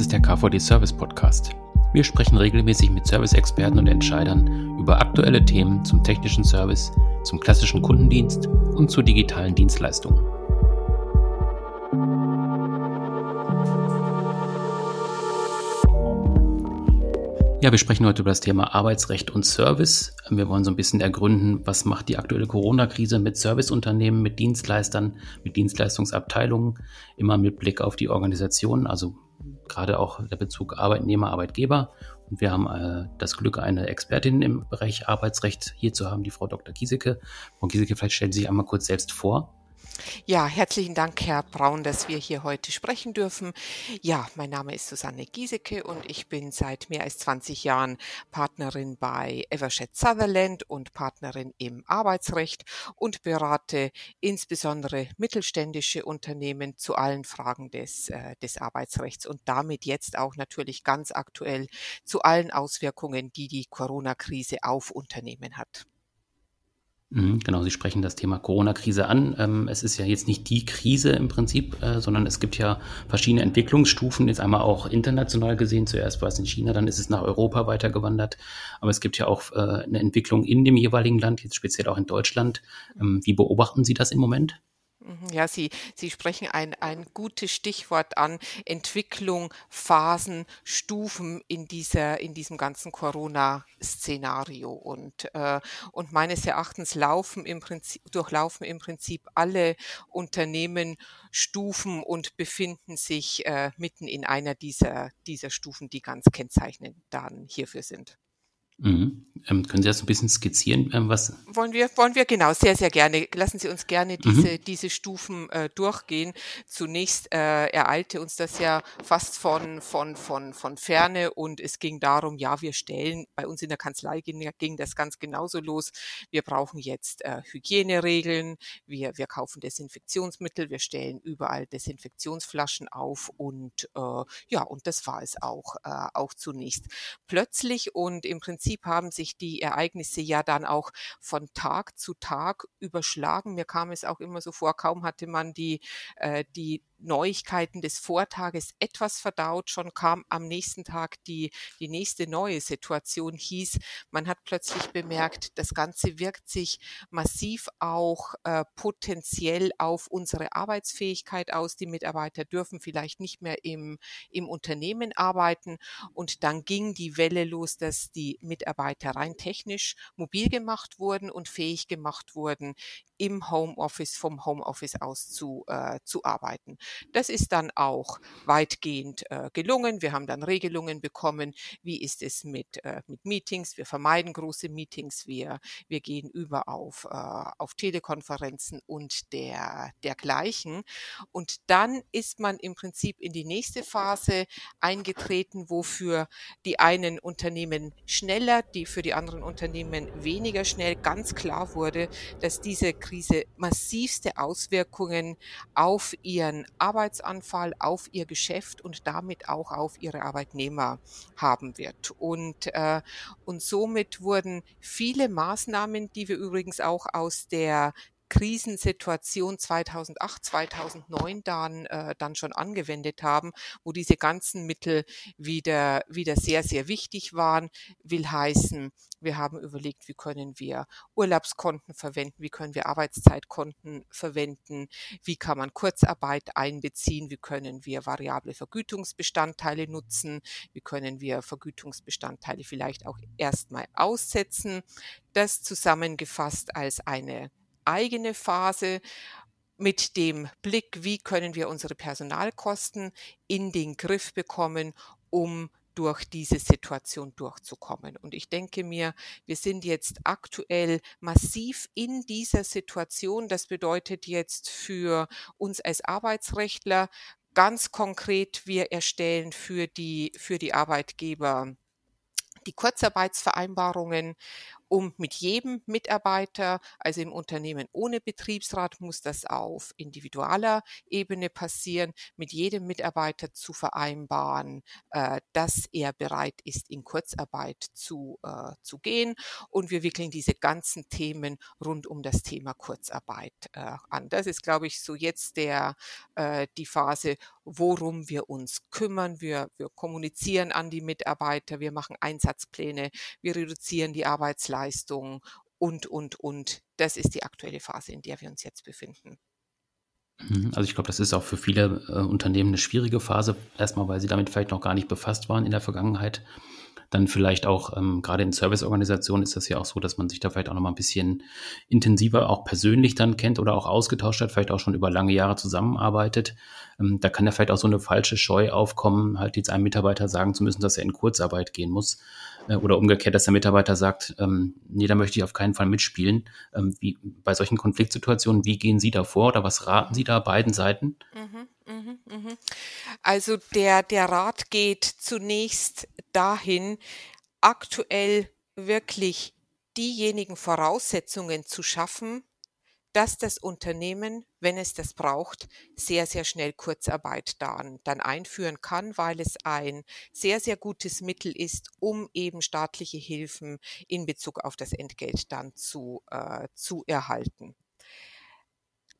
Ist der KVD Service Podcast. Wir sprechen regelmäßig mit Service-Experten und Entscheidern über aktuelle Themen zum technischen Service, zum klassischen Kundendienst und zu digitalen Dienstleistungen. Ja, wir sprechen heute über das Thema Arbeitsrecht und Service. Wir wollen so ein bisschen ergründen, was macht die aktuelle Corona-Krise mit Serviceunternehmen, mit Dienstleistern, mit Dienstleistungsabteilungen, immer mit Blick auf die Organisation, also gerade auch der Bezug Arbeitnehmer, Arbeitgeber. Und wir haben äh, das Glück, eine Expertin im Bereich Arbeitsrecht hier zu haben, die Frau Dr. Giesecke. Frau Giesecke, vielleicht stellen Sie sich einmal kurz selbst vor. Ja, herzlichen Dank, Herr Braun, dass wir hier heute sprechen dürfen. Ja, mein Name ist Susanne Giesecke und ich bin seit mehr als 20 Jahren Partnerin bei Evershed Sutherland und Partnerin im Arbeitsrecht und berate insbesondere mittelständische Unternehmen zu allen Fragen des, äh, des Arbeitsrechts und damit jetzt auch natürlich ganz aktuell zu allen Auswirkungen, die die Corona-Krise auf Unternehmen hat. Mhm, genau, Sie sprechen das Thema Corona-Krise an. Ähm, es ist ja jetzt nicht die Krise im Prinzip, äh, sondern es gibt ja verschiedene Entwicklungsstufen. Jetzt einmal auch international gesehen. Zuerst war es in China, dann ist es nach Europa weitergewandert. Aber es gibt ja auch äh, eine Entwicklung in dem jeweiligen Land, jetzt speziell auch in Deutschland. Ähm, wie beobachten Sie das im Moment? Mhm, ja, Sie, Sie sprechen ein, ein gutes Stichwort an. Entwicklung, Phasen, Stufen in dieser, in diesem ganzen Corona-Szenario. Und, äh, und meines Erachtens laufen im Prinzip, durchlaufen im Prinzip alle Unternehmen Stufen und befinden sich äh, mitten in einer dieser, dieser Stufen, die ganz kennzeichnend dann hierfür sind. Mhm. Ähm, können Sie das ein bisschen skizzieren, ähm, was? Wollen wir, wollen wir genau, sehr, sehr gerne. Lassen Sie uns gerne mhm. diese, mhm. diese Stufen äh, durchgehen. Zunächst äh, ereilte uns das ja fast von, von, von, von Ferne und es ging darum, ja, wir stellen, bei uns in der Kanzlei ging, ging das ganz genauso los. Wir brauchen jetzt äh, Hygieneregeln, wir, wir kaufen Desinfektionsmittel, wir stellen überall Desinfektionsflaschen auf und äh, ja, und das war es auch, äh, auch zunächst. Plötzlich und im Prinzip Prinzip haben sich die Ereignisse ja dann auch von Tag zu Tag überschlagen. Mir kam es auch immer so vor, kaum hatte man die, äh, die Neuigkeiten des Vortages etwas verdaut. Schon kam am nächsten Tag die, die nächste neue Situation, hieß, man hat plötzlich bemerkt, das Ganze wirkt sich massiv auch äh, potenziell auf unsere Arbeitsfähigkeit aus. Die Mitarbeiter dürfen vielleicht nicht mehr im, im Unternehmen arbeiten. Und dann ging die Welle los, dass die Mitarbeiter rein technisch mobil gemacht wurden und fähig gemacht wurden, im Homeoffice, vom Homeoffice aus zu, äh, zu arbeiten. Das ist dann auch weitgehend äh, gelungen. Wir haben dann Regelungen bekommen. Wie ist es mit, äh, mit Meetings? Wir vermeiden große Meetings. Wir, wir gehen über auf, äh, auf Telekonferenzen und der, dergleichen. Und dann ist man im Prinzip in die nächste Phase eingetreten, wofür die einen Unternehmen schneller, die für die anderen Unternehmen weniger schnell ganz klar wurde, dass diese Krise massivste Auswirkungen auf ihren Arbeitsanfall, auf ihr Geschäft und damit auch auf ihre Arbeitnehmer haben wird. Und, äh, und somit wurden viele Maßnahmen, die wir übrigens auch aus der Krisensituation 2008, 2009 dann, äh, dann schon angewendet haben, wo diese ganzen Mittel wieder, wieder sehr, sehr wichtig waren, will heißen, wir haben überlegt, wie können wir Urlaubskonten verwenden, wie können wir Arbeitszeitkonten verwenden, wie kann man Kurzarbeit einbeziehen, wie können wir variable Vergütungsbestandteile nutzen, wie können wir Vergütungsbestandteile vielleicht auch erstmal aussetzen. Das zusammengefasst als eine eigene Phase mit dem Blick, wie können wir unsere Personalkosten in den Griff bekommen, um durch diese Situation durchzukommen. Und ich denke mir, wir sind jetzt aktuell massiv in dieser Situation. Das bedeutet jetzt für uns als Arbeitsrechtler ganz konkret, wir erstellen für die, für die Arbeitgeber die Kurzarbeitsvereinbarungen um mit jedem Mitarbeiter, also im Unternehmen ohne Betriebsrat, muss das auf individualer Ebene passieren, mit jedem Mitarbeiter zu vereinbaren, äh, dass er bereit ist, in Kurzarbeit zu, äh, zu gehen. Und wir wickeln diese ganzen Themen rund um das Thema Kurzarbeit äh, an. Das ist, glaube ich, so jetzt der, äh, die Phase, worum wir uns kümmern. Wir, wir kommunizieren an die Mitarbeiter, wir machen Einsatzpläne, wir reduzieren die Arbeitsleistung und, und, und. Das ist die aktuelle Phase, in der wir uns jetzt befinden. Mhm. Also ich glaube, das ist auch für viele äh, Unternehmen eine schwierige Phase. Erstmal, weil sie damit vielleicht noch gar nicht befasst waren in der Vergangenheit dann vielleicht auch, ähm, gerade in Serviceorganisationen ist das ja auch so, dass man sich da vielleicht auch nochmal ein bisschen intensiver auch persönlich dann kennt oder auch ausgetauscht hat, vielleicht auch schon über lange Jahre zusammenarbeitet. Ähm, da kann ja vielleicht auch so eine falsche Scheu aufkommen, halt jetzt einem Mitarbeiter sagen zu müssen, dass er in Kurzarbeit gehen muss. Äh, oder umgekehrt, dass der Mitarbeiter sagt, ähm, nee, da möchte ich auf keinen Fall mitspielen. Ähm, wie, bei solchen Konfliktsituationen, wie gehen Sie da vor oder was raten Sie da beiden Seiten? Mhm. Mhm, mhm. Also der, der Rat geht zunächst dahin, aktuell wirklich diejenigen Voraussetzungen zu schaffen, dass das Unternehmen, wenn es das braucht, sehr, sehr schnell Kurzarbeit dann, dann einführen kann, weil es ein sehr, sehr gutes Mittel ist, um eben staatliche Hilfen in Bezug auf das Entgelt dann zu, äh, zu erhalten.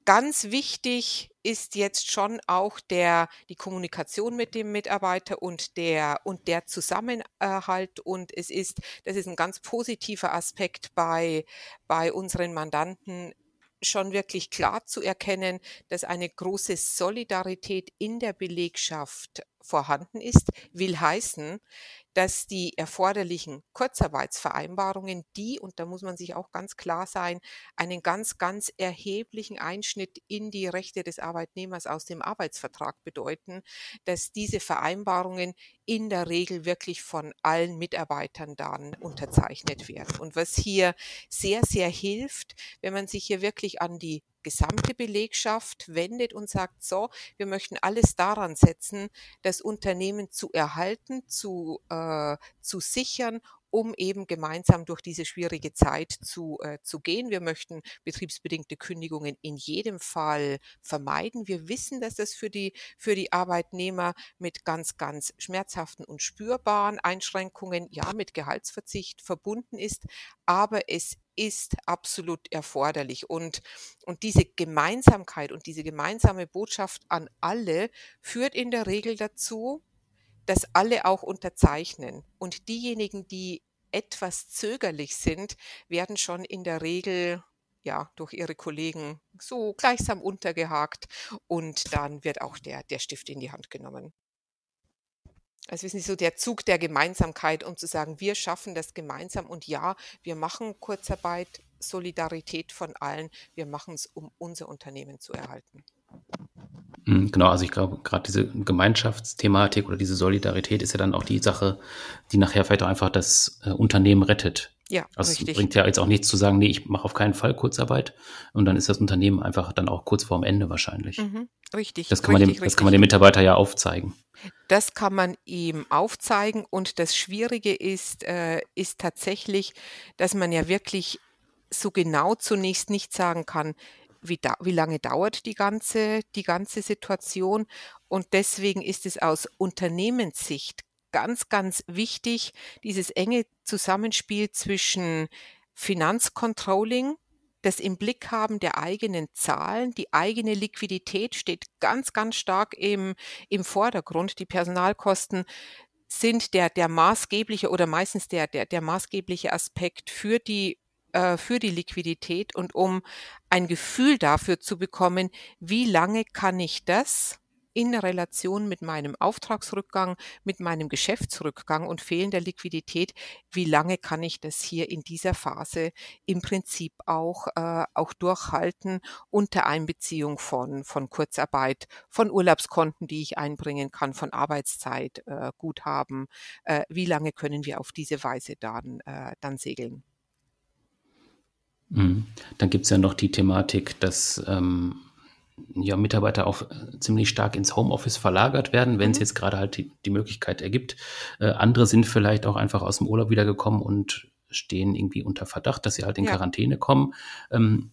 Ganz wichtig ist jetzt schon auch der, die Kommunikation mit dem Mitarbeiter und der, und der Zusammenhalt. Und es ist, das ist ein ganz positiver Aspekt bei, bei unseren Mandanten, schon wirklich klar zu erkennen, dass eine große Solidarität in der Belegschaft vorhanden ist, will heißen, dass die erforderlichen Kurzarbeitsvereinbarungen, die, und da muss man sich auch ganz klar sein, einen ganz, ganz erheblichen Einschnitt in die Rechte des Arbeitnehmers aus dem Arbeitsvertrag bedeuten, dass diese Vereinbarungen in der Regel wirklich von allen Mitarbeitern dann unterzeichnet werden. Und was hier sehr, sehr hilft, wenn man sich hier wirklich an die gesamte Belegschaft wendet und sagt, so, wir möchten alles daran setzen, das Unternehmen zu erhalten, zu, äh, zu sichern um eben gemeinsam durch diese schwierige Zeit zu, äh, zu gehen. Wir möchten betriebsbedingte Kündigungen in jedem Fall vermeiden. Wir wissen, dass das für die, für die Arbeitnehmer mit ganz, ganz schmerzhaften und spürbaren Einschränkungen, ja, mit Gehaltsverzicht verbunden ist. Aber es ist absolut erforderlich. Und, und diese Gemeinsamkeit und diese gemeinsame Botschaft an alle führt in der Regel dazu, dass alle auch unterzeichnen. Und diejenigen, die etwas zögerlich sind, werden schon in der Regel ja, durch ihre Kollegen so gleichsam untergehakt und dann wird auch der, der Stift in die Hand genommen. Also wissen Sie, so der Zug der Gemeinsamkeit, um zu sagen, wir schaffen das gemeinsam und ja, wir machen Kurzarbeit, Solidarität von allen, wir machen es, um unser Unternehmen zu erhalten. Mhm, genau, also ich glaube, gerade diese Gemeinschaftsthematik oder diese Solidarität ist ja dann auch die Sache, die nachher vielleicht auch einfach das äh, Unternehmen rettet. Ja, also richtig. Es bringt ja jetzt auch nichts zu sagen, nee, ich mache auf keinen Fall Kurzarbeit und dann ist das Unternehmen einfach dann auch kurz vorm Ende wahrscheinlich. Mhm, richtig. Das kann, richtig, man dem, das kann man dem Mitarbeiter ja aufzeigen. Das kann man ihm aufzeigen und das Schwierige ist, äh, ist tatsächlich, dass man ja wirklich so genau zunächst nicht sagen kann, wie, da, wie lange dauert die ganze, die ganze Situation. Und deswegen ist es aus Unternehmenssicht ganz, ganz wichtig, dieses enge Zusammenspiel zwischen Finanzcontrolling, das im Blick haben der eigenen Zahlen, die eigene Liquidität steht ganz, ganz stark im, im Vordergrund. Die Personalkosten sind der, der maßgebliche oder meistens der, der, der maßgebliche Aspekt für die äh, für die Liquidität und um ein Gefühl dafür zu bekommen, wie lange kann ich das in Relation mit meinem Auftragsrückgang, mit meinem Geschäftsrückgang und fehlender Liquidität, wie lange kann ich das hier in dieser Phase im Prinzip auch, äh, auch durchhalten unter Einbeziehung von, von Kurzarbeit, von Urlaubskonten, die ich einbringen kann, von Arbeitszeit, äh, Guthaben, äh, wie lange können wir auf diese Weise dann, äh, dann segeln. Mhm. Dann gibt es ja noch die Thematik, dass ähm, ja, Mitarbeiter auch äh, ziemlich stark ins Homeoffice verlagert werden, wenn es mhm. jetzt gerade halt die, die, Möglichkeit ergibt. Äh, andere sind vielleicht auch einfach aus dem Urlaub wiedergekommen und stehen irgendwie unter Verdacht, dass sie halt in ja. Quarantäne kommen. Ähm,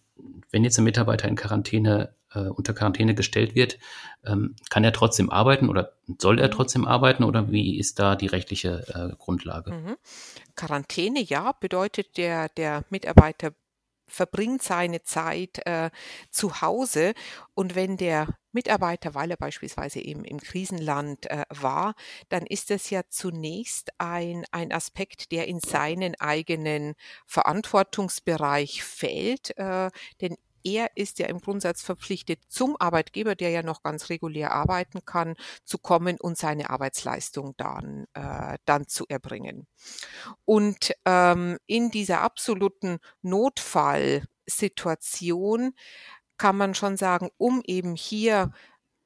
wenn jetzt ein Mitarbeiter in Quarantäne äh, unter Quarantäne gestellt wird, ähm, kann er trotzdem arbeiten oder soll er mhm. trotzdem arbeiten oder wie ist da die rechtliche äh, Grundlage? Mhm. Quarantäne, ja, bedeutet der, der Mitarbeiter verbringt seine Zeit äh, zu Hause. Und wenn der Mitarbeiter, weil er beispielsweise eben im Krisenland äh, war, dann ist das ja zunächst ein, ein Aspekt, der in seinen eigenen Verantwortungsbereich fällt, äh, denn er ist ja im Grundsatz verpflichtet, zum Arbeitgeber, der ja noch ganz regulär arbeiten kann, zu kommen und seine Arbeitsleistung dann, äh, dann zu erbringen. Und ähm, in dieser absoluten Notfallsituation kann man schon sagen, um eben hier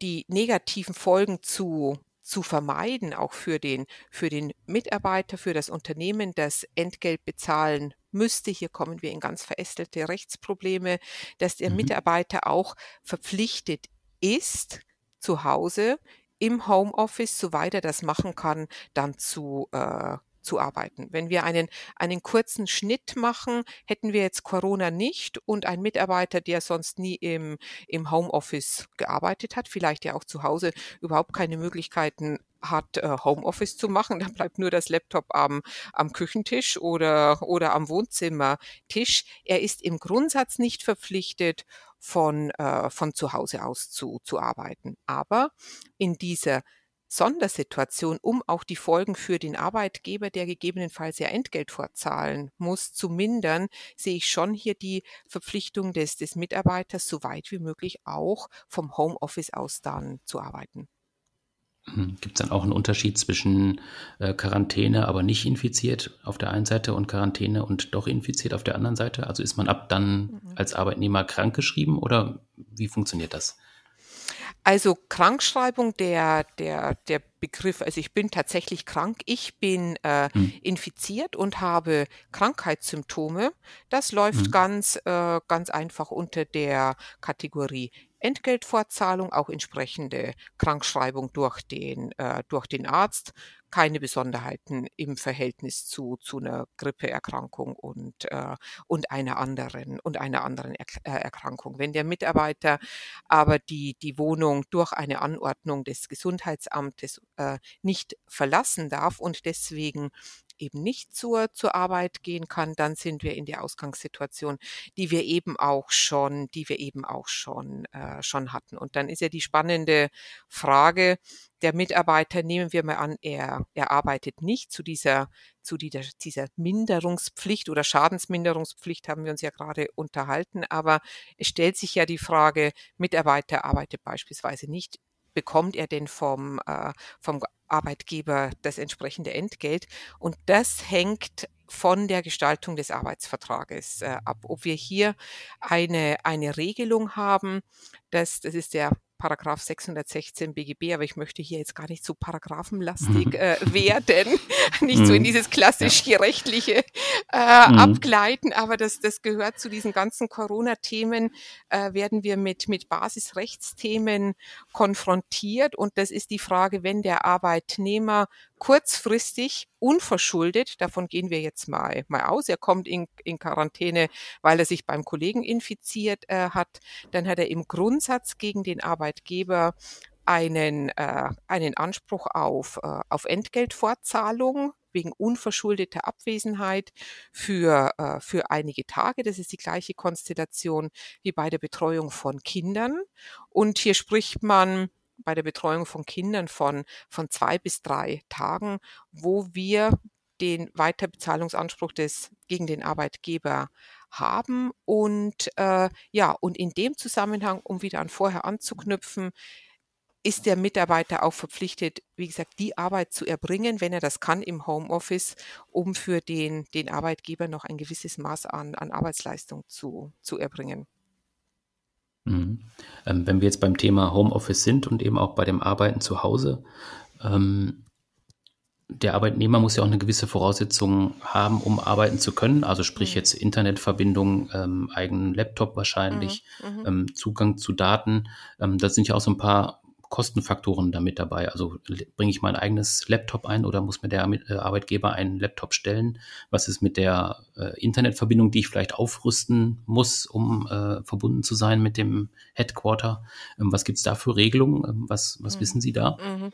die negativen Folgen zu zu vermeiden, auch für den, für den Mitarbeiter, für das Unternehmen, das Entgelt bezahlen müsste. Hier kommen wir in ganz verästelte Rechtsprobleme, dass der mhm. Mitarbeiter auch verpflichtet ist, zu Hause im Homeoffice, soweit er das machen kann, dann zu, äh, zu arbeiten. Wenn wir einen, einen kurzen Schnitt machen, hätten wir jetzt Corona nicht und ein Mitarbeiter, der sonst nie im, im Homeoffice gearbeitet hat, vielleicht ja auch zu Hause überhaupt keine Möglichkeiten hat, äh, Homeoffice zu machen. Dann bleibt nur das Laptop am, am Küchentisch oder, oder am Wohnzimmertisch. Er ist im Grundsatz nicht verpflichtet, von, äh, von zu Hause aus zu, zu arbeiten. Aber in dieser Sondersituation, um auch die Folgen für den Arbeitgeber, der gegebenenfalls ja Entgelt vorzahlen muss, zu mindern, sehe ich schon hier die Verpflichtung des, des Mitarbeiters, so weit wie möglich auch vom Homeoffice aus dann zu arbeiten. Mhm. Gibt es dann auch einen Unterschied zwischen äh, Quarantäne, aber nicht infiziert auf der einen Seite und Quarantäne und doch infiziert auf der anderen Seite? Also ist man ab dann mhm. als Arbeitnehmer krankgeschrieben oder wie funktioniert das? Also Krankschreibung, der, der, der Begriff, also ich bin tatsächlich krank, ich bin äh, hm. infiziert und habe Krankheitssymptome. Das läuft hm. ganz, äh, ganz einfach unter der Kategorie Entgeltfortzahlung, auch entsprechende Krankschreibung durch den, äh, durch den Arzt, keine Besonderheiten im Verhältnis zu, zu einer Grippeerkrankung und, äh, und einer anderen und einer anderen er äh, Erkrankung. Wenn der Mitarbeiter aber die, die Wohnung durch eine Anordnung des Gesundheitsamtes äh, nicht verlassen darf und deswegen eben nicht zur, zur Arbeit gehen kann, dann sind wir in der Ausgangssituation, die wir eben auch schon, die wir eben auch schon, äh, schon hatten. Und dann ist ja die spannende Frage, der Mitarbeiter, nehmen wir mal an, er, er arbeitet nicht zu dieser, zu dieser, dieser Minderungspflicht oder Schadensminderungspflicht haben wir uns ja gerade unterhalten, aber es stellt sich ja die Frage, Mitarbeiter arbeitet beispielsweise nicht bekommt er denn vom, äh, vom Arbeitgeber das entsprechende Entgelt. Und das hängt von der Gestaltung des Arbeitsvertrages äh, ab. Ob wir hier eine, eine Regelung haben, das, das ist der Paragraph 616 BGB, aber ich möchte hier jetzt gar nicht so paragraphenlastig mhm. äh, werden, nicht so in mhm. dieses klassisch ja. rechtliche äh, mhm. abgleiten, aber das, das gehört zu diesen ganzen Corona-Themen, äh, werden wir mit, mit Basisrechtsthemen konfrontiert und das ist die Frage, wenn der Arbeitnehmer kurzfristig unverschuldet, davon gehen wir jetzt mal, mal aus, er kommt in, in Quarantäne, weil er sich beim Kollegen infiziert äh, hat, dann hat er im Grundsatz gegen den Arbeitgeber einen, äh, einen Anspruch auf, äh, auf Entgeltfortzahlung wegen unverschuldeter Abwesenheit für, äh, für einige Tage. Das ist die gleiche Konstellation wie bei der Betreuung von Kindern. Und hier spricht man bei der Betreuung von Kindern von, von zwei bis drei Tagen, wo wir den Weiterbezahlungsanspruch des, gegen den Arbeitgeber haben. Und äh, ja, und in dem Zusammenhang, um wieder an vorher anzuknüpfen, ist der Mitarbeiter auch verpflichtet, wie gesagt, die Arbeit zu erbringen, wenn er das kann im Homeoffice, um für den, den Arbeitgeber noch ein gewisses Maß an, an Arbeitsleistung zu, zu erbringen. Mhm. Ähm, wenn wir jetzt beim Thema Homeoffice sind und eben auch bei dem Arbeiten zu Hause, ähm, der Arbeitnehmer muss ja auch eine gewisse Voraussetzung haben, um arbeiten zu können. Also sprich mhm. jetzt Internetverbindung, ähm, eigenen Laptop wahrscheinlich, mhm. mhm. ähm, Zugang zu Daten. Ähm, das sind ja auch so ein paar Kostenfaktoren damit dabei? Also bringe ich mein eigenes Laptop ein oder muss mir der äh, Arbeitgeber einen Laptop stellen? Was ist mit der äh, Internetverbindung, die ich vielleicht aufrüsten muss, um äh, verbunden zu sein mit dem Headquarter? Ähm, was gibt es da für Regelungen? Ähm, was, was mhm. wissen Sie da? Mhm.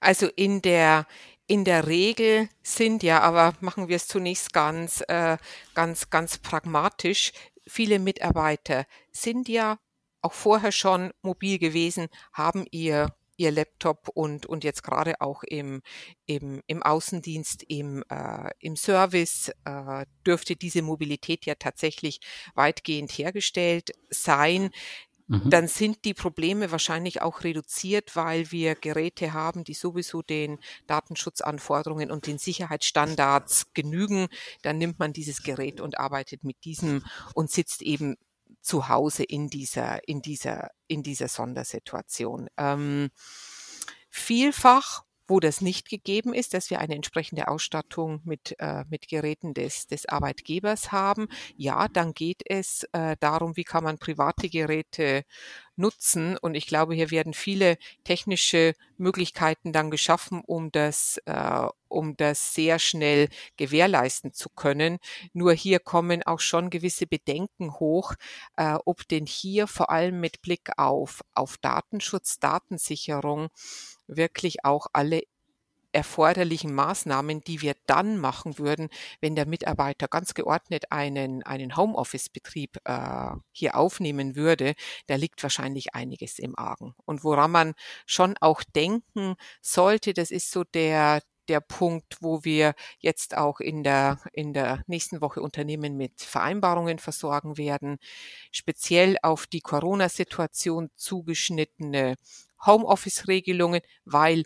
Also in der in der Regel sind ja, aber machen wir es zunächst ganz, äh, ganz, ganz pragmatisch. Viele Mitarbeiter sind ja auch vorher schon mobil gewesen, haben ihr ihr Laptop und und jetzt gerade auch im im im Außendienst im äh, im Service äh, dürfte diese Mobilität ja tatsächlich weitgehend hergestellt sein. Mhm. Dann sind die Probleme wahrscheinlich auch reduziert, weil wir Geräte haben, die sowieso den Datenschutzanforderungen und den Sicherheitsstandards genügen. Dann nimmt man dieses Gerät und arbeitet mit diesem und sitzt eben zu Hause in dieser, in dieser, in dieser Sondersituation. Ähm, vielfach wo das nicht gegeben ist, dass wir eine entsprechende Ausstattung mit, äh, mit Geräten des, des Arbeitgebers haben. Ja, dann geht es äh, darum, wie kann man private Geräte nutzen. Und ich glaube, hier werden viele technische Möglichkeiten dann geschaffen, um das, äh, um das sehr schnell gewährleisten zu können. Nur hier kommen auch schon gewisse Bedenken hoch, äh, ob denn hier vor allem mit Blick auf, auf Datenschutz, Datensicherung wirklich auch alle erforderlichen Maßnahmen, die wir dann machen würden, wenn der Mitarbeiter ganz geordnet einen, einen Homeoffice-Betrieb äh, hier aufnehmen würde, da liegt wahrscheinlich einiges im Argen. Und woran man schon auch denken sollte, das ist so der, der Punkt, wo wir jetzt auch in der, in der nächsten Woche Unternehmen mit Vereinbarungen versorgen werden, speziell auf die Corona-Situation zugeschnittene Homeoffice-Regelungen, weil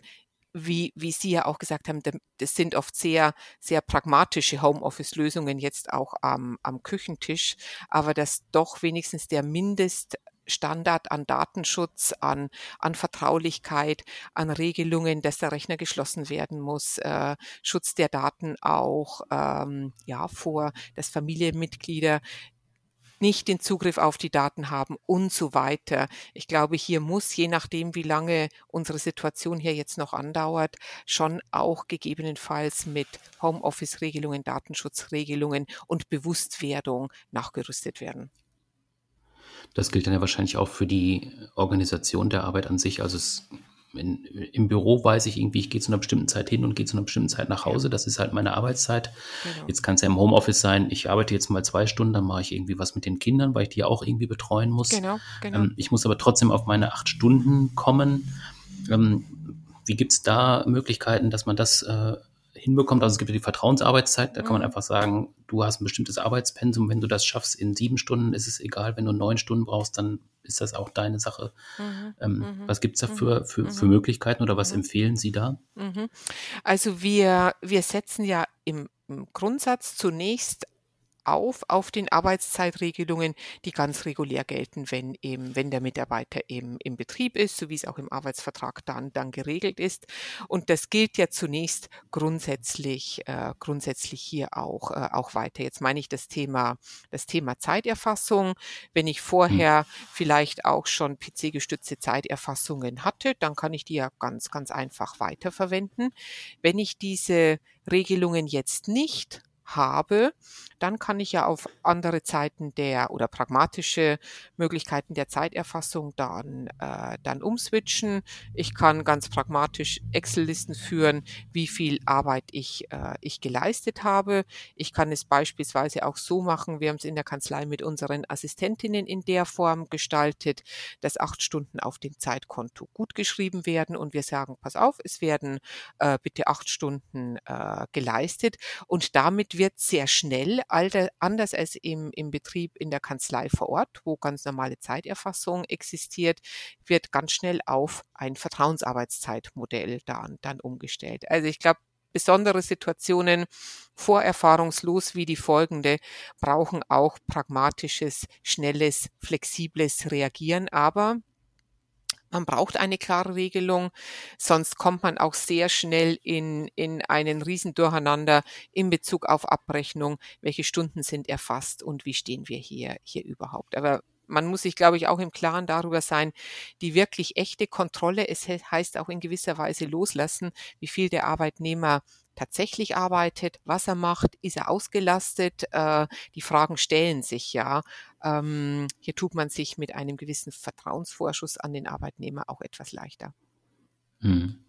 wie, wie Sie ja auch gesagt haben, das sind oft sehr, sehr pragmatische Homeoffice-Lösungen jetzt auch am, am Küchentisch, aber dass doch wenigstens der Mindeststandard an Datenschutz, an, an Vertraulichkeit, an Regelungen, dass der Rechner geschlossen werden muss, äh, Schutz der Daten auch ähm, ja vor, dass Familienmitglieder nicht den Zugriff auf die Daten haben und so weiter. Ich glaube, hier muss, je nachdem, wie lange unsere Situation hier jetzt noch andauert, schon auch gegebenenfalls mit Homeoffice-Regelungen, Datenschutzregelungen und Bewusstwerdung nachgerüstet werden. Das gilt dann ja wahrscheinlich auch für die Organisation der Arbeit an sich. Also es in, im Büro weiß ich irgendwie, ich gehe zu einer bestimmten Zeit hin und gehe zu einer bestimmten Zeit nach Hause. Das ist halt meine Arbeitszeit. Genau. Jetzt kann es ja im Homeoffice sein, ich arbeite jetzt mal zwei Stunden, dann mache ich irgendwie was mit den Kindern, weil ich die auch irgendwie betreuen muss. Genau, genau. Ähm, ich muss aber trotzdem auf meine acht Stunden kommen. Ähm, wie gibt es da Möglichkeiten, dass man das äh, hinbekommt. Also es gibt ja die Vertrauensarbeitszeit, da kann man mhm. einfach sagen, du hast ein bestimmtes Arbeitspensum, wenn du das schaffst in sieben Stunden, ist es egal, wenn du neun Stunden brauchst, dann ist das auch deine Sache. Mhm. Ähm, mhm. Was gibt es da für, für, mhm. für, Möglichkeiten oder was mhm. empfehlen Sie da? Mhm. Also wir, wir setzen ja im, im Grundsatz zunächst auf auf den Arbeitszeitregelungen, die ganz regulär gelten, wenn eben, wenn der Mitarbeiter eben im Betrieb ist, so wie es auch im Arbeitsvertrag dann, dann geregelt ist. Und das gilt ja zunächst grundsätzlich, äh, grundsätzlich hier auch, äh, auch weiter. Jetzt meine ich das Thema, das Thema Zeiterfassung. Wenn ich vorher hm. vielleicht auch schon PC-gestützte Zeiterfassungen hatte, dann kann ich die ja ganz, ganz einfach weiterverwenden. Wenn ich diese Regelungen jetzt nicht habe, dann kann ich ja auf andere Zeiten der oder pragmatische Möglichkeiten der Zeiterfassung dann, äh, dann umswitchen. Ich kann ganz pragmatisch Excel-Listen führen, wie viel Arbeit ich, äh, ich geleistet habe. Ich kann es beispielsweise auch so machen, wir haben es in der Kanzlei mit unseren Assistentinnen in der Form gestaltet, dass acht Stunden auf dem Zeitkonto gut geschrieben werden und wir sagen, pass auf, es werden äh, bitte acht Stunden äh, geleistet und damit wird sehr schnell, anders als im, im Betrieb in der Kanzlei vor Ort, wo ganz normale Zeiterfassung existiert, wird ganz schnell auf ein Vertrauensarbeitszeitmodell dann, dann umgestellt. Also ich glaube, besondere Situationen, vorerfahrungslos wie die folgende, brauchen auch pragmatisches, schnelles, flexibles Reagieren. Aber man braucht eine klare Regelung, sonst kommt man auch sehr schnell in, in einen Riesendurcheinander in Bezug auf Abrechnung, welche Stunden sind erfasst und wie stehen wir hier, hier überhaupt. Aber man muss sich, glaube ich, auch im Klaren darüber sein, die wirklich echte Kontrolle, es heißt auch in gewisser Weise loslassen, wie viel der Arbeitnehmer tatsächlich arbeitet, was er macht, ist er ausgelastet, äh, die Fragen stellen sich ja. Ähm, hier tut man sich mit einem gewissen Vertrauensvorschuss an den Arbeitnehmer auch etwas leichter. Hm.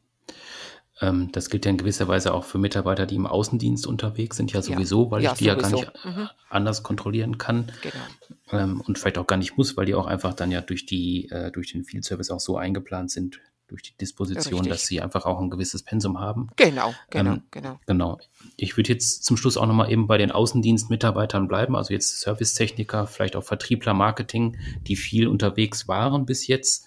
Ähm, das gilt ja in gewisser Weise auch für Mitarbeiter, die im Außendienst unterwegs sind, ja sowieso, ja. weil ja, ich die sowieso. ja gar nicht mhm. anders kontrollieren kann genau. ähm, und vielleicht auch gar nicht muss, weil die auch einfach dann ja durch die äh, durch den Field Service auch so eingeplant sind durch die Disposition, Richtig. dass sie einfach auch ein gewisses Pensum haben. Genau, genau, ähm, genau. Genau. Ich würde jetzt zum Schluss auch nochmal eben bei den Außendienstmitarbeitern bleiben, also jetzt Servicetechniker, vielleicht auch Vertriebler, Marketing, die viel unterwegs waren bis jetzt.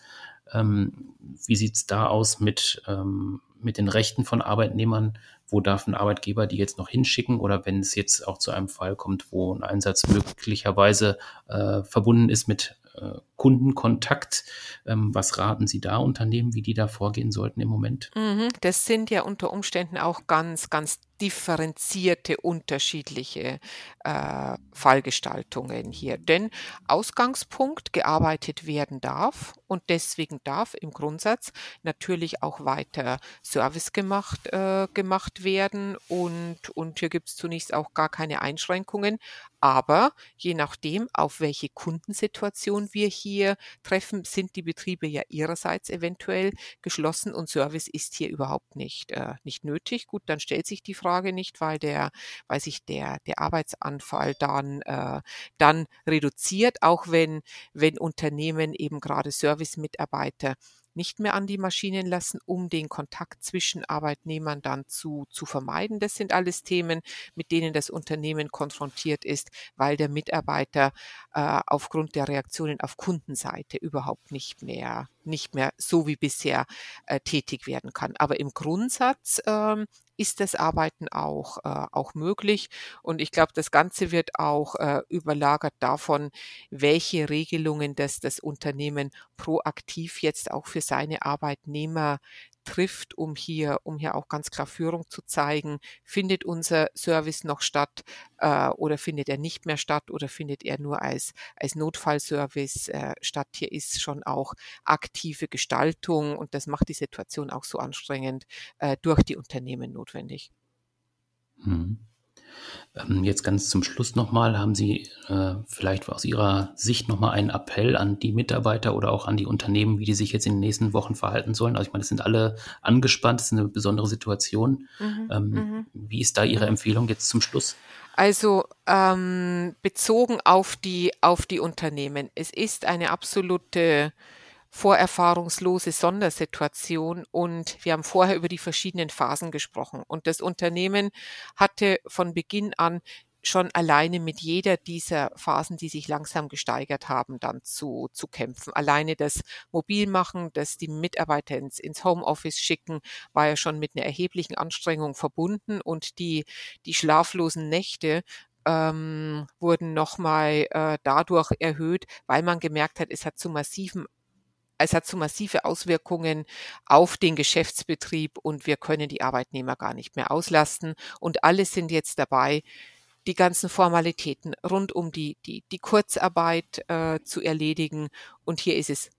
Ähm, wie sieht's da aus mit ähm, mit den Rechten von Arbeitnehmern? Wo darf ein Arbeitgeber die jetzt noch hinschicken? Oder wenn es jetzt auch zu einem Fall kommt, wo ein Einsatz möglicherweise äh, verbunden ist mit äh, Kundenkontakt. Ähm, was raten Sie da Unternehmen, wie die da vorgehen sollten im Moment? Mhm, das sind ja unter Umständen auch ganz, ganz differenzierte, unterschiedliche äh, Fallgestaltungen hier. Denn Ausgangspunkt gearbeitet werden darf und deswegen darf im Grundsatz natürlich auch weiter Service gemacht, äh, gemacht werden und, und hier gibt es zunächst auch gar keine Einschränkungen. Aber je nachdem, auf welche Kundensituation wir hier treffen, sind die Betriebe ja ihrerseits eventuell geschlossen und Service ist hier überhaupt nicht, äh, nicht nötig. Gut, dann stellt sich die Frage nicht, weil der, weil sich der, der Arbeitsanfall dann, äh, dann reduziert, auch wenn, wenn Unternehmen eben gerade Servicemitarbeiter nicht mehr an die Maschinen lassen, um den Kontakt zwischen Arbeitnehmern dann zu, zu vermeiden. Das sind alles Themen, mit denen das Unternehmen konfrontiert ist, weil der Mitarbeiter äh, aufgrund der Reaktionen auf Kundenseite überhaupt nicht mehr, nicht mehr so wie bisher äh, tätig werden kann. Aber im Grundsatz ähm, ist das Arbeiten auch, äh, auch möglich. Und ich glaube, das Ganze wird auch äh, überlagert davon, welche Regelungen das das Unternehmen proaktiv jetzt auch für seine Arbeitnehmer trifft, um hier, um hier auch ganz klar Führung zu zeigen. Findet unser Service noch statt äh, oder findet er nicht mehr statt oder findet er nur als, als Notfallservice äh, statt? Hier ist schon auch aktive Gestaltung und das macht die Situation auch so anstrengend äh, durch die Unternehmen notwendig. Hm. Ähm, jetzt ganz zum Schluss nochmal, haben Sie äh, vielleicht aus Ihrer Sicht nochmal einen Appell an die Mitarbeiter oder auch an die Unternehmen, wie die sich jetzt in den nächsten Wochen verhalten sollen? Also ich meine, es sind alle angespannt, es ist eine besondere Situation. Mhm, ähm, mhm. Wie ist da Ihre Empfehlung jetzt zum Schluss? Also ähm, bezogen auf die, auf die Unternehmen. Es ist eine absolute vorerfahrungslose Sondersituation und wir haben vorher über die verschiedenen Phasen gesprochen. Und das Unternehmen hatte von Beginn an schon alleine mit jeder dieser Phasen, die sich langsam gesteigert haben, dann zu, zu kämpfen. Alleine das Mobilmachen, das die Mitarbeiter ins, ins Homeoffice schicken, war ja schon mit einer erheblichen Anstrengung verbunden und die, die schlaflosen Nächte ähm, wurden nochmal äh, dadurch erhöht, weil man gemerkt hat, es hat zu massiven es hat so massive Auswirkungen auf den Geschäftsbetrieb und wir können die Arbeitnehmer gar nicht mehr auslasten. Und alle sind jetzt dabei, die ganzen Formalitäten rund um die, die, die Kurzarbeit äh, zu erledigen. Und hier ist es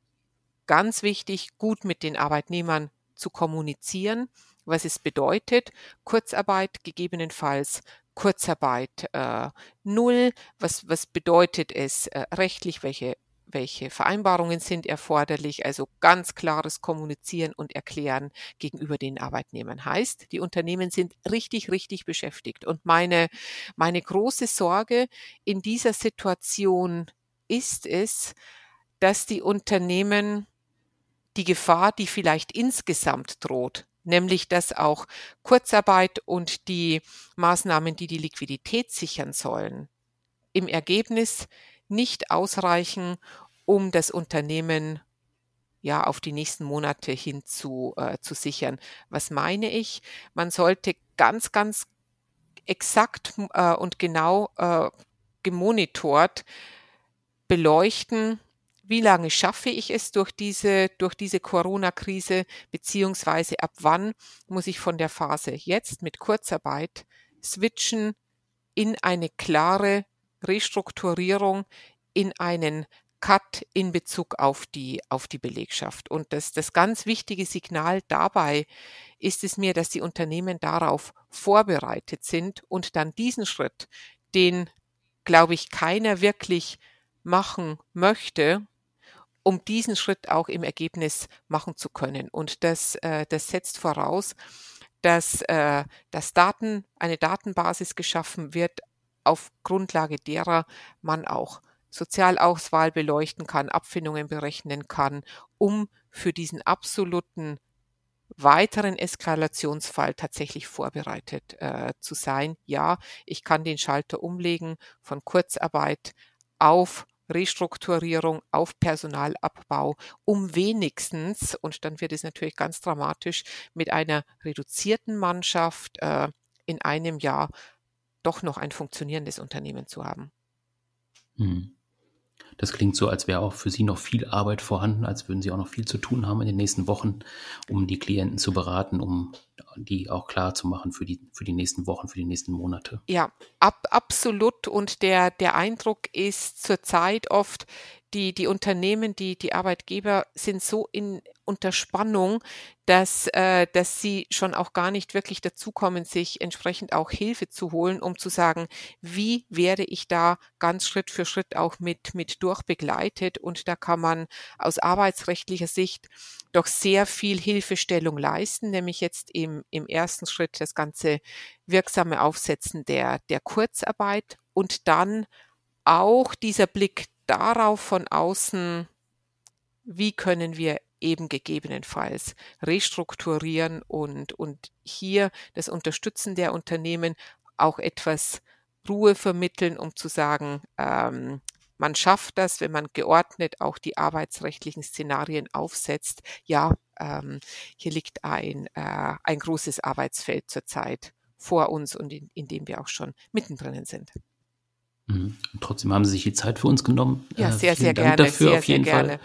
ganz wichtig, gut mit den Arbeitnehmern zu kommunizieren, was es bedeutet. Kurzarbeit gegebenenfalls Kurzarbeit äh, null. Was, was bedeutet es äh, rechtlich? Welche welche Vereinbarungen sind erforderlich, also ganz klares Kommunizieren und Erklären gegenüber den Arbeitnehmern heißt, die Unternehmen sind richtig, richtig beschäftigt. Und meine, meine große Sorge in dieser Situation ist es, dass die Unternehmen die Gefahr, die vielleicht insgesamt droht, nämlich dass auch Kurzarbeit und die Maßnahmen, die die Liquidität sichern sollen, im Ergebnis nicht ausreichen, um das Unternehmen ja auf die nächsten Monate hin zu, äh, zu sichern. Was meine ich? Man sollte ganz, ganz exakt äh, und genau äh, gemonitort beleuchten, wie lange schaffe ich es durch diese, durch diese Corona-Krise, beziehungsweise ab wann muss ich von der Phase jetzt mit Kurzarbeit switchen in eine klare Restrukturierung, in einen Cut in Bezug auf die, auf die Belegschaft. Und das, das ganz wichtige Signal dabei ist es mir, dass die Unternehmen darauf vorbereitet sind und dann diesen Schritt, den, glaube ich, keiner wirklich machen möchte, um diesen Schritt auch im Ergebnis machen zu können. Und das, äh, das setzt voraus, dass, äh, dass Daten, eine Datenbasis geschaffen wird, auf Grundlage derer man auch Sozialauswahl beleuchten kann, Abfindungen berechnen kann, um für diesen absoluten weiteren Eskalationsfall tatsächlich vorbereitet äh, zu sein. Ja, ich kann den Schalter umlegen von Kurzarbeit auf Restrukturierung, auf Personalabbau, um wenigstens, und dann wird es natürlich ganz dramatisch, mit einer reduzierten Mannschaft äh, in einem Jahr doch noch ein funktionierendes Unternehmen zu haben. Hm. Das klingt so, als wäre auch für Sie noch viel Arbeit vorhanden, als würden Sie auch noch viel zu tun haben in den nächsten Wochen, um die Klienten zu beraten, um die auch klar zu machen für die, für die nächsten Wochen, für die nächsten Monate. Ja, ab, absolut. Und der, der Eindruck ist zurzeit oft, die, die Unternehmen, die, die Arbeitgeber sind so in unter Spannung, dass, äh, dass sie schon auch gar nicht wirklich dazukommen, sich entsprechend auch Hilfe zu holen, um zu sagen, wie werde ich da ganz Schritt für Schritt auch mit, mit durchbegleitet. Und da kann man aus arbeitsrechtlicher Sicht doch sehr viel Hilfestellung leisten, nämlich jetzt im, im ersten Schritt das ganze wirksame Aufsetzen der, der Kurzarbeit und dann auch dieser Blick darauf von außen, wie können wir eben gegebenenfalls restrukturieren und, und hier das Unterstützen der Unternehmen auch etwas Ruhe vermitteln, um zu sagen, ähm, man schafft das, wenn man geordnet auch die arbeitsrechtlichen Szenarien aufsetzt. Ja, ähm, hier liegt ein, äh, ein großes Arbeitsfeld zurzeit vor uns und in, in dem wir auch schon mittendrin sind. Mhm. Trotzdem haben Sie sich die Zeit für uns genommen. Ja, äh, sehr, äh, sehr Dank gerne. Dafür sehr, auf jeden sehr Fall. Gerne.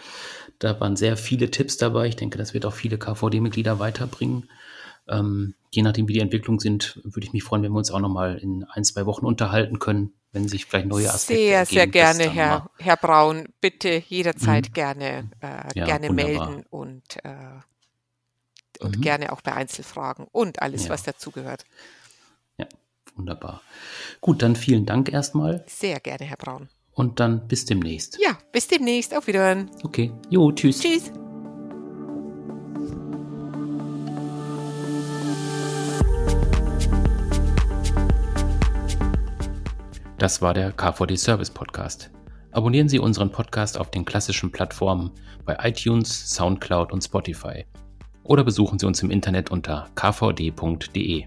Da waren sehr viele Tipps dabei. Ich denke, das wird auch viele KVD-Mitglieder weiterbringen. Ähm, je nachdem, wie die Entwicklungen sind, würde ich mich freuen, wenn wir uns auch noch mal in ein, zwei Wochen unterhalten können, wenn sich vielleicht neue Aspekte Sehr, ergeben, sehr gerne, Herr, Herr Braun. Bitte jederzeit mhm. gerne, äh, ja, gerne wunderbar. melden und, äh, und Mhm. gerne auch bei Einzelfragen und alles, Ja. was dazugehört. Ja, wunderbar. Gut, dann vielen Dank erstmal Sehr gerne, Herr Braun. und dann bis demnächst. Ja, bis demnächst. Auf Wiederhören. Okay, jo, tschüss. Tschüss. Das war der KVD Service Podcast. Abonnieren Sie unseren Podcast auf den klassischen Plattformen bei iTunes, SoundCloud und Spotify. Oder besuchen Sie uns im Internet unter kvd.de.